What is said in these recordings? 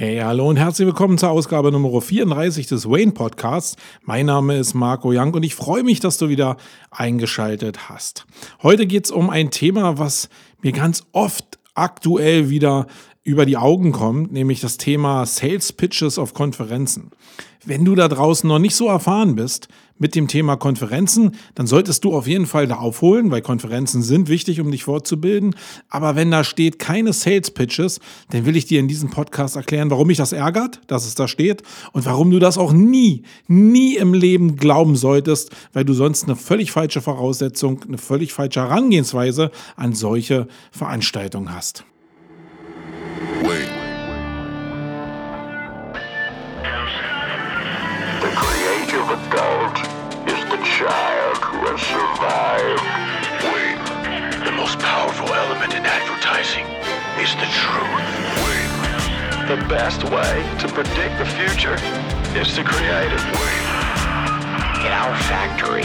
Hey, hallo und herzlich willkommen zur Ausgabe Nummer 34 des Wayne Podcasts. Mein Name ist Marco Young und ich freue mich, dass du wieder eingeschaltet hast. Heute geht es um ein Thema, was mir ganz oft aktuell wieder über die Augen kommt, nämlich das Thema Sales Pitches auf Konferenzen. Wenn du da draußen noch nicht so erfahren bist mit dem Thema Konferenzen, dann solltest du auf jeden Fall da aufholen, weil Konferenzen sind wichtig, um dich fortzubilden. Aber wenn da steht keine Sales Pitches, dann will ich dir in diesem Podcast erklären, warum mich das ärgert, dass es da steht und warum du das auch nie, nie im Leben glauben solltest, weil du sonst eine völlig falsche Voraussetzung, eine völlig falsche Herangehensweise an solche Veranstaltungen hast. Wait. The creative adult is the child who has. Wait. The most powerful element in advertising is the truth. Wait. The best way to predict the future is to create it. Wait. In our factory,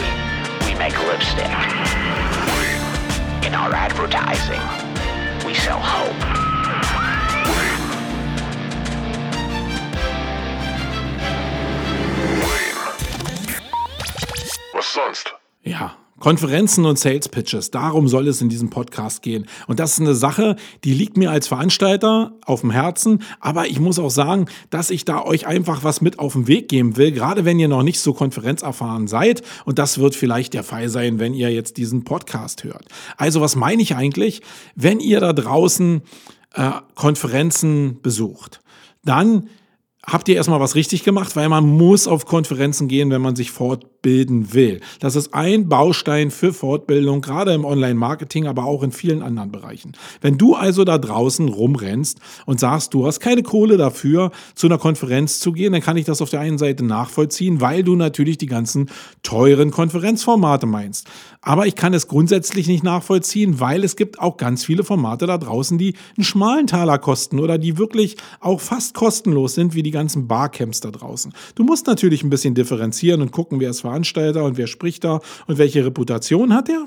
we make lipstick. Wait. In our advertising, we sell hope. Sonst? Ja, Konferenzen und Sales Pitches, darum soll es in diesem Podcast gehen. Und das ist eine Sache, die liegt mir als Veranstalter auf dem Herzen. Aber ich muss auch sagen, dass ich da euch einfach was mit auf den Weg geben will, gerade wenn ihr noch nicht so konferenzerfahren seid. Und das wird vielleicht der Fall sein, wenn ihr jetzt diesen Podcast hört. Also was meine ich eigentlich, wenn ihr da draußen äh, Konferenzen besucht? Dann habt ihr erstmal was richtig gemacht, weil man muss auf Konferenzen gehen, wenn man sich fortbilden will. Das ist ein Baustein für Fortbildung, gerade im Online-Marketing, aber auch in vielen anderen Bereichen. Wenn du also da draußen rumrennst und sagst, du hast keine Kohle dafür, zu einer Konferenz zu gehen, dann kann ich das auf der einen Seite nachvollziehen, weil du natürlich die ganzen teuren Konferenzformate meinst. Aber ich kann es grundsätzlich nicht nachvollziehen, weil es gibt auch ganz viele Formate da draußen, die einen schmalen Taler kosten oder die wirklich auch fast kostenlos sind, wie die ganzen Barcamps da draußen. Du musst natürlich ein bisschen differenzieren und gucken, wer ist Veranstalter und wer spricht da und welche Reputation hat er.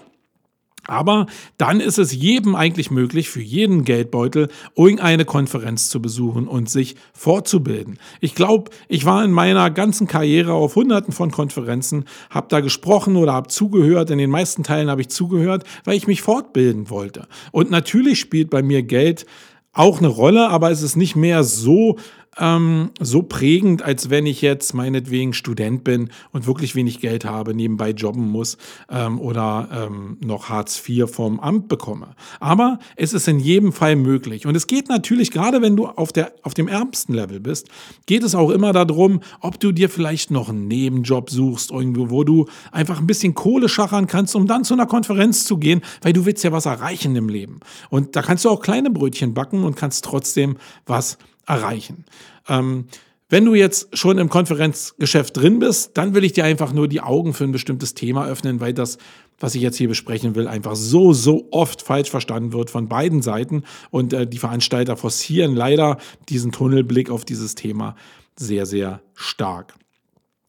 Aber dann ist es jedem eigentlich möglich, für jeden Geldbeutel irgendeine Konferenz zu besuchen und sich fortzubilden. Ich glaube, ich war in meiner ganzen Karriere auf hunderten von Konferenzen, habe da gesprochen oder habe zugehört. In den meisten Teilen habe ich zugehört, weil ich mich fortbilden wollte. Und natürlich spielt bei mir Geld auch eine Rolle, aber es ist nicht mehr so ähm, so prägend, als wenn ich jetzt meinetwegen Student bin und wirklich wenig Geld habe, nebenbei jobben muss ähm, oder ähm, noch Hartz IV vom Amt bekomme. Aber es ist in jedem Fall möglich. Und es geht natürlich, gerade wenn du auf, der, auf dem ärmsten Level bist, geht es auch immer darum, ob du dir vielleicht noch einen Nebenjob suchst, irgendwo, wo du einfach ein bisschen Kohle schachern kannst, um dann zu einer Konferenz zu gehen, weil du willst ja was erreichen im Leben. Und da kannst du auch kleine Brötchen backen und kannst trotzdem was erreichen. Ähm, wenn du jetzt schon im Konferenzgeschäft drin bist, dann will ich dir einfach nur die Augen für ein bestimmtes Thema öffnen, weil das, was ich jetzt hier besprechen will, einfach so, so oft falsch verstanden wird von beiden Seiten. Und äh, die Veranstalter forcieren leider diesen Tunnelblick auf dieses Thema sehr, sehr stark.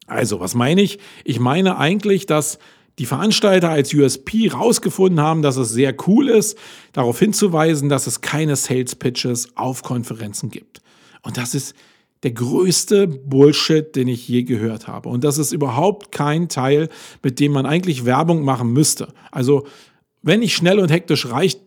Also, was meine ich? Ich meine eigentlich, dass die Veranstalter als USP rausgefunden haben, dass es sehr cool ist, darauf hinzuweisen, dass es keine Sales Pitches auf Konferenzen gibt. Und das ist der größte Bullshit, den ich je gehört habe. Und das ist überhaupt kein Teil, mit dem man eigentlich Werbung machen müsste. Also, wenn ich schnell und hektisch reich,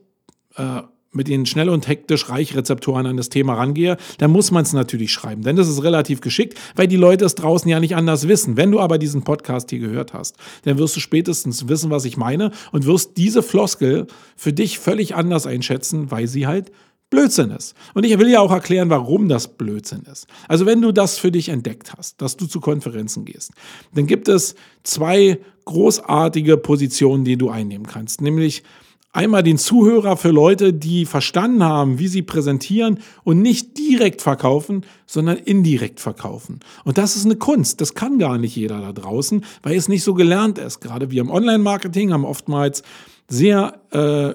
äh, mit den schnell und hektisch Reichrezeptoren an das Thema rangehe, dann muss man es natürlich schreiben. Denn das ist relativ geschickt, weil die Leute es draußen ja nicht anders wissen. Wenn du aber diesen Podcast hier gehört hast, dann wirst du spätestens wissen, was ich meine und wirst diese Floskel für dich völlig anders einschätzen, weil sie halt Blödsinn ist. Und ich will ja auch erklären, warum das Blödsinn ist. Also wenn du das für dich entdeckt hast, dass du zu Konferenzen gehst, dann gibt es zwei großartige Positionen, die du einnehmen kannst. Nämlich einmal den Zuhörer für Leute, die verstanden haben, wie sie präsentieren und nicht direkt verkaufen, sondern indirekt verkaufen. Und das ist eine Kunst. Das kann gar nicht jeder da draußen, weil es nicht so gelernt ist. Gerade wir im Online-Marketing haben oftmals sehr äh,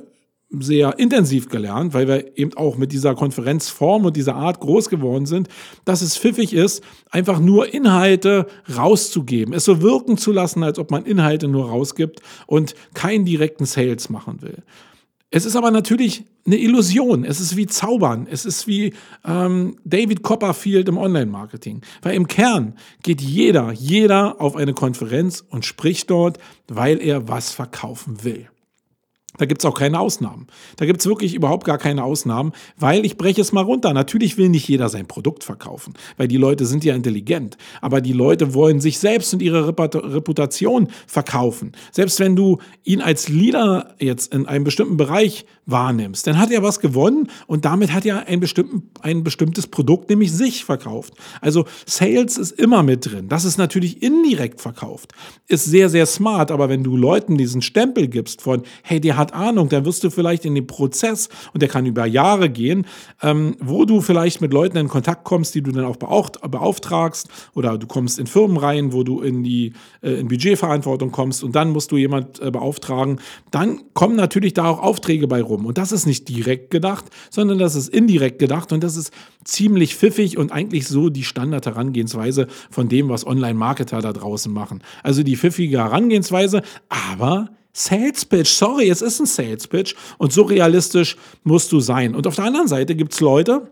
sehr intensiv gelernt, weil wir eben auch mit dieser Konferenzform und dieser Art groß geworden sind, dass es pfiffig ist, einfach nur Inhalte rauszugeben, es so wirken zu lassen, als ob man Inhalte nur rausgibt und keinen direkten Sales machen will. Es ist aber natürlich eine Illusion. Es ist wie Zaubern. Es ist wie ähm, David Copperfield im Online-Marketing. Weil im Kern geht jeder, jeder auf eine Konferenz und spricht dort, weil er was verkaufen will. Da gibt es auch keine Ausnahmen. Da gibt es wirklich überhaupt gar keine Ausnahmen, weil ich breche es mal runter. Natürlich will nicht jeder sein Produkt verkaufen, weil die Leute sind ja intelligent. Aber die Leute wollen sich selbst und ihre Reputation verkaufen. Selbst wenn du ihn als Leader jetzt in einem bestimmten Bereich wahrnimmst, dann hat er was gewonnen und damit hat er ein, ein bestimmtes Produkt, nämlich sich verkauft. Also Sales ist immer mit drin. Das ist natürlich indirekt verkauft. Ist sehr, sehr smart, aber wenn du Leuten diesen Stempel gibst von, hey, der hat Ahnung, dann wirst du vielleicht in den Prozess, und der kann über Jahre gehen, ähm, wo du vielleicht mit Leuten in Kontakt kommst, die du dann auch beauftragst, oder du kommst in Firmen rein, wo du in die äh, in Budgetverantwortung kommst und dann musst du jemand äh, beauftragen, dann kommen natürlich da auch Aufträge bei rum. Und das ist nicht direkt gedacht, sondern das ist indirekt gedacht und das ist ziemlich pfiffig und eigentlich so die Standard-Herangehensweise von dem, was Online-Marketer da draußen machen. Also die pfiffige Herangehensweise, aber Sales Pitch, sorry, es ist ein Sales Pitch und so realistisch musst du sein. Und auf der anderen Seite gibt es Leute,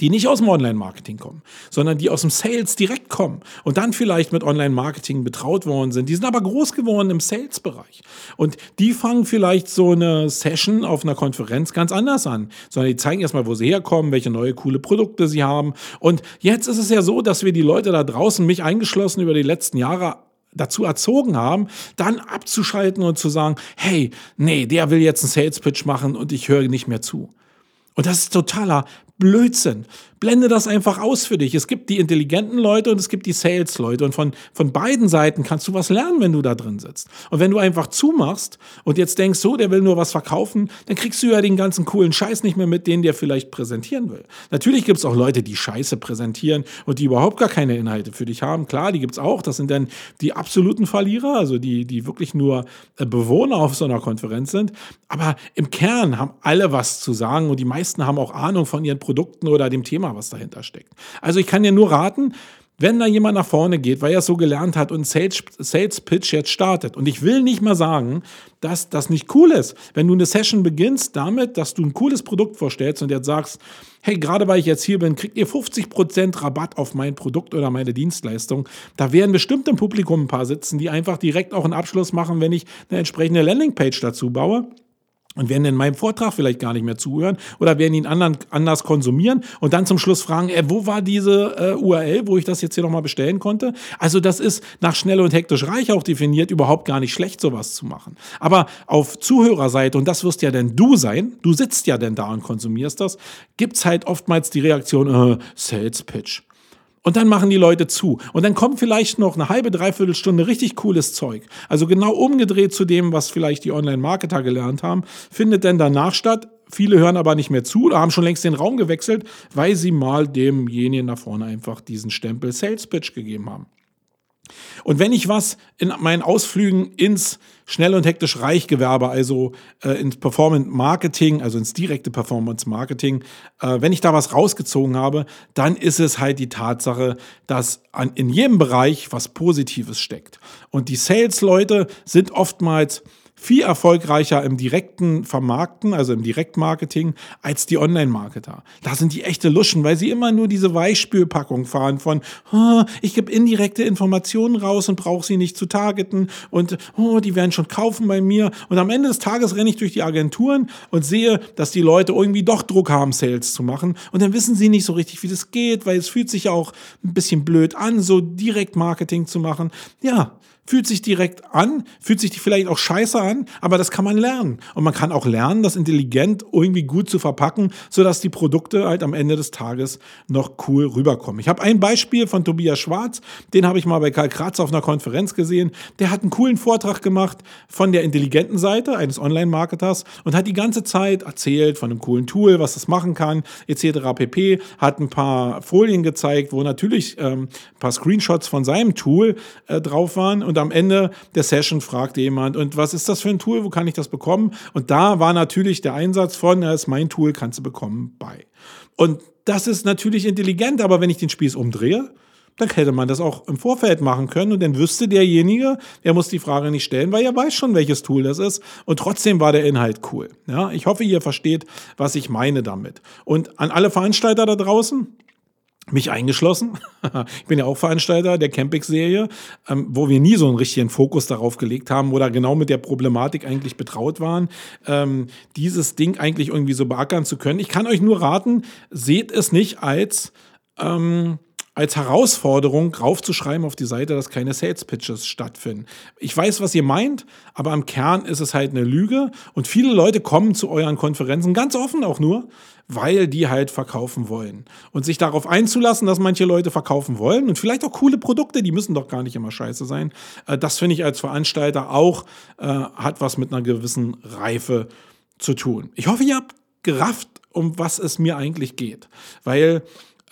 die nicht aus dem Online-Marketing kommen, sondern die aus dem Sales direkt kommen und dann vielleicht mit Online-Marketing betraut worden sind. Die sind aber groß geworden im Sales-Bereich. Und die fangen vielleicht so eine Session auf einer Konferenz ganz anders an, sondern die zeigen erstmal, wo sie herkommen, welche neue coole Produkte sie haben. Und jetzt ist es ja so, dass wir die Leute da draußen, mich eingeschlossen, über die letzten Jahre dazu erzogen haben, dann abzuschalten und zu sagen, hey, nee, der will jetzt einen Sales Pitch machen und ich höre nicht mehr zu. Und das ist totaler Blödsinn. Blende das einfach aus für dich. Es gibt die intelligenten Leute und es gibt die Sales-Leute. Und von, von beiden Seiten kannst du was lernen, wenn du da drin sitzt. Und wenn du einfach zumachst und jetzt denkst, so, der will nur was verkaufen, dann kriegst du ja den ganzen coolen Scheiß nicht mehr mit, den der vielleicht präsentieren will. Natürlich gibt es auch Leute, die Scheiße präsentieren und die überhaupt gar keine Inhalte für dich haben. Klar, die gibt es auch. Das sind dann die absoluten Verlierer, also die, die wirklich nur äh, Bewohner auf so einer Konferenz sind. Aber im Kern haben alle was zu sagen und die meisten haben auch Ahnung von ihren Produkten oder dem Thema, was dahinter steckt. Also ich kann dir nur raten, wenn da jemand nach vorne geht, weil er es so gelernt hat und Sales, Sales Pitch jetzt startet. Und ich will nicht mal sagen, dass das nicht cool ist. Wenn du eine Session beginnst damit, dass du ein cooles Produkt vorstellst und jetzt sagst, hey, gerade weil ich jetzt hier bin, kriegt ihr 50% Rabatt auf mein Produkt oder meine Dienstleistung. Da werden bestimmt im Publikum ein paar sitzen, die einfach direkt auch einen Abschluss machen, wenn ich eine entsprechende Landingpage dazu baue und werden in meinem Vortrag vielleicht gar nicht mehr zuhören oder werden ihn anderen, anders konsumieren und dann zum Schluss fragen, äh, wo war diese äh, URL, wo ich das jetzt hier nochmal bestellen konnte? Also das ist nach schnell und hektisch reich auch definiert überhaupt gar nicht schlecht, sowas zu machen. Aber auf Zuhörerseite, und das wirst ja denn du sein, du sitzt ja denn da und konsumierst das, gibt's halt oftmals die Reaktion, äh, Sales Pitch. Und dann machen die Leute zu. Und dann kommt vielleicht noch eine halbe, dreiviertel Stunde richtig cooles Zeug. Also genau umgedreht zu dem, was vielleicht die Online-Marketer gelernt haben, findet dann danach statt. Viele hören aber nicht mehr zu oder haben schon längst den Raum gewechselt, weil sie mal demjenigen da vorne einfach diesen Stempel Sales Pitch gegeben haben. Und wenn ich was in meinen Ausflügen ins schnell und hektisch Reichgewerbe, also äh, ins Performance Marketing, also ins direkte Performance Marketing, äh, wenn ich da was rausgezogen habe, dann ist es halt die Tatsache, dass an, in jedem Bereich was Positives steckt. Und die Sales-Leute sind oftmals viel erfolgreicher im direkten Vermarkten, also im Direktmarketing, als die Online-Marketer. Da sind die echte Luschen, weil sie immer nur diese Weichspülpackung fahren von, oh, ich gebe indirekte Informationen raus und brauche sie nicht zu targeten und oh, die werden schon kaufen bei mir. Und am Ende des Tages renne ich durch die Agenturen und sehe, dass die Leute irgendwie doch Druck haben, Sales zu machen. Und dann wissen sie nicht so richtig, wie das geht, weil es fühlt sich auch ein bisschen blöd an, so Direktmarketing zu machen. Ja, Fühlt sich direkt an, fühlt sich vielleicht auch scheiße an, aber das kann man lernen. Und man kann auch lernen, das intelligent irgendwie gut zu verpacken, sodass die Produkte halt am Ende des Tages noch cool rüberkommen. Ich habe ein Beispiel von Tobias Schwarz, den habe ich mal bei Karl Kratz auf einer Konferenz gesehen. Der hat einen coolen Vortrag gemacht von der intelligenten Seite eines Online-Marketers und hat die ganze Zeit erzählt von einem coolen Tool, was das machen kann, etc. pp. Hat ein paar Folien gezeigt, wo natürlich ähm, ein paar Screenshots von seinem Tool äh, drauf waren und und am Ende der Session fragte jemand, und was ist das für ein Tool, wo kann ich das bekommen? Und da war natürlich der Einsatz von, das ist mein Tool, kannst du bekommen, bei. Und das ist natürlich intelligent, aber wenn ich den Spieß umdrehe, dann hätte man das auch im Vorfeld machen können und dann wüsste derjenige, er muss die Frage nicht stellen, weil er weiß schon, welches Tool das ist und trotzdem war der Inhalt cool. Ja, ich hoffe, ihr versteht, was ich meine damit. Und an alle Veranstalter da draußen, mich eingeschlossen. ich bin ja auch Veranstalter der Campix-Serie, ähm, wo wir nie so einen richtigen Fokus darauf gelegt haben oder genau mit der Problematik eigentlich betraut waren, ähm, dieses Ding eigentlich irgendwie so beackern zu können. Ich kann euch nur raten, seht es nicht als ähm, als Herausforderung raufzuschreiben auf die Seite, dass keine Sales Pitches stattfinden. Ich weiß, was ihr meint, aber am Kern ist es halt eine Lüge und viele Leute kommen zu euren Konferenzen ganz offen auch nur, weil die halt verkaufen wollen. Und sich darauf einzulassen, dass manche Leute verkaufen wollen und vielleicht auch coole Produkte, die müssen doch gar nicht immer scheiße sein, äh, das finde ich als Veranstalter auch, äh, hat was mit einer gewissen Reife zu tun. Ich hoffe, ihr habt gerafft, um was es mir eigentlich geht, weil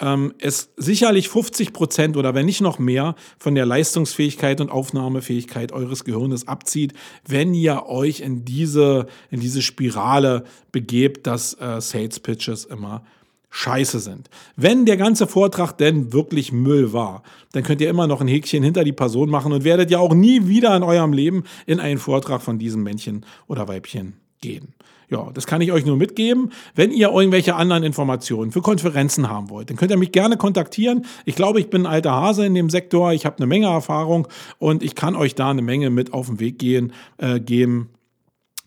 ähm, es sicherlich 50 Prozent oder wenn nicht noch mehr von der Leistungsfähigkeit und Aufnahmefähigkeit eures Gehirnes abzieht, wenn ihr euch in diese, in diese Spirale begebt, dass äh, Sales Pitches immer scheiße sind. Wenn der ganze Vortrag denn wirklich Müll war, dann könnt ihr immer noch ein Häkchen hinter die Person machen und werdet ja auch nie wieder in eurem Leben in einen Vortrag von diesem Männchen oder Weibchen gehen. Ja, das kann ich euch nur mitgeben. Wenn ihr irgendwelche anderen Informationen für Konferenzen haben wollt, dann könnt ihr mich gerne kontaktieren. Ich glaube, ich bin ein alter Hase in dem Sektor. Ich habe eine Menge Erfahrung und ich kann euch da eine Menge mit auf den Weg gehen, äh, geben.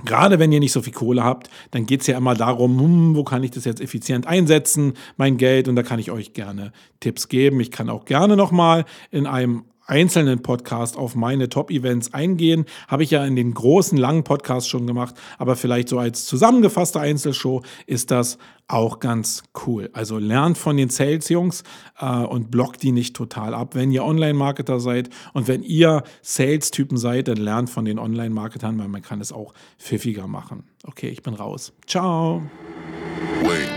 Gerade wenn ihr nicht so viel Kohle habt, dann geht es ja immer darum, hm, wo kann ich das jetzt effizient einsetzen, mein Geld. Und da kann ich euch gerne Tipps geben. Ich kann auch gerne nochmal in einem einzelnen Podcast auf meine Top-Events eingehen. Habe ich ja in den großen, langen Podcasts schon gemacht, aber vielleicht so als zusammengefasste Einzelshow ist das auch ganz cool. Also lernt von den Sales-Jungs äh, und blockt die nicht total ab. Wenn ihr Online-Marketer seid und wenn ihr Sales-Typen seid, dann lernt von den Online-Marketern, weil man kann es auch pfiffiger machen. Okay, ich bin raus. Ciao. Wait.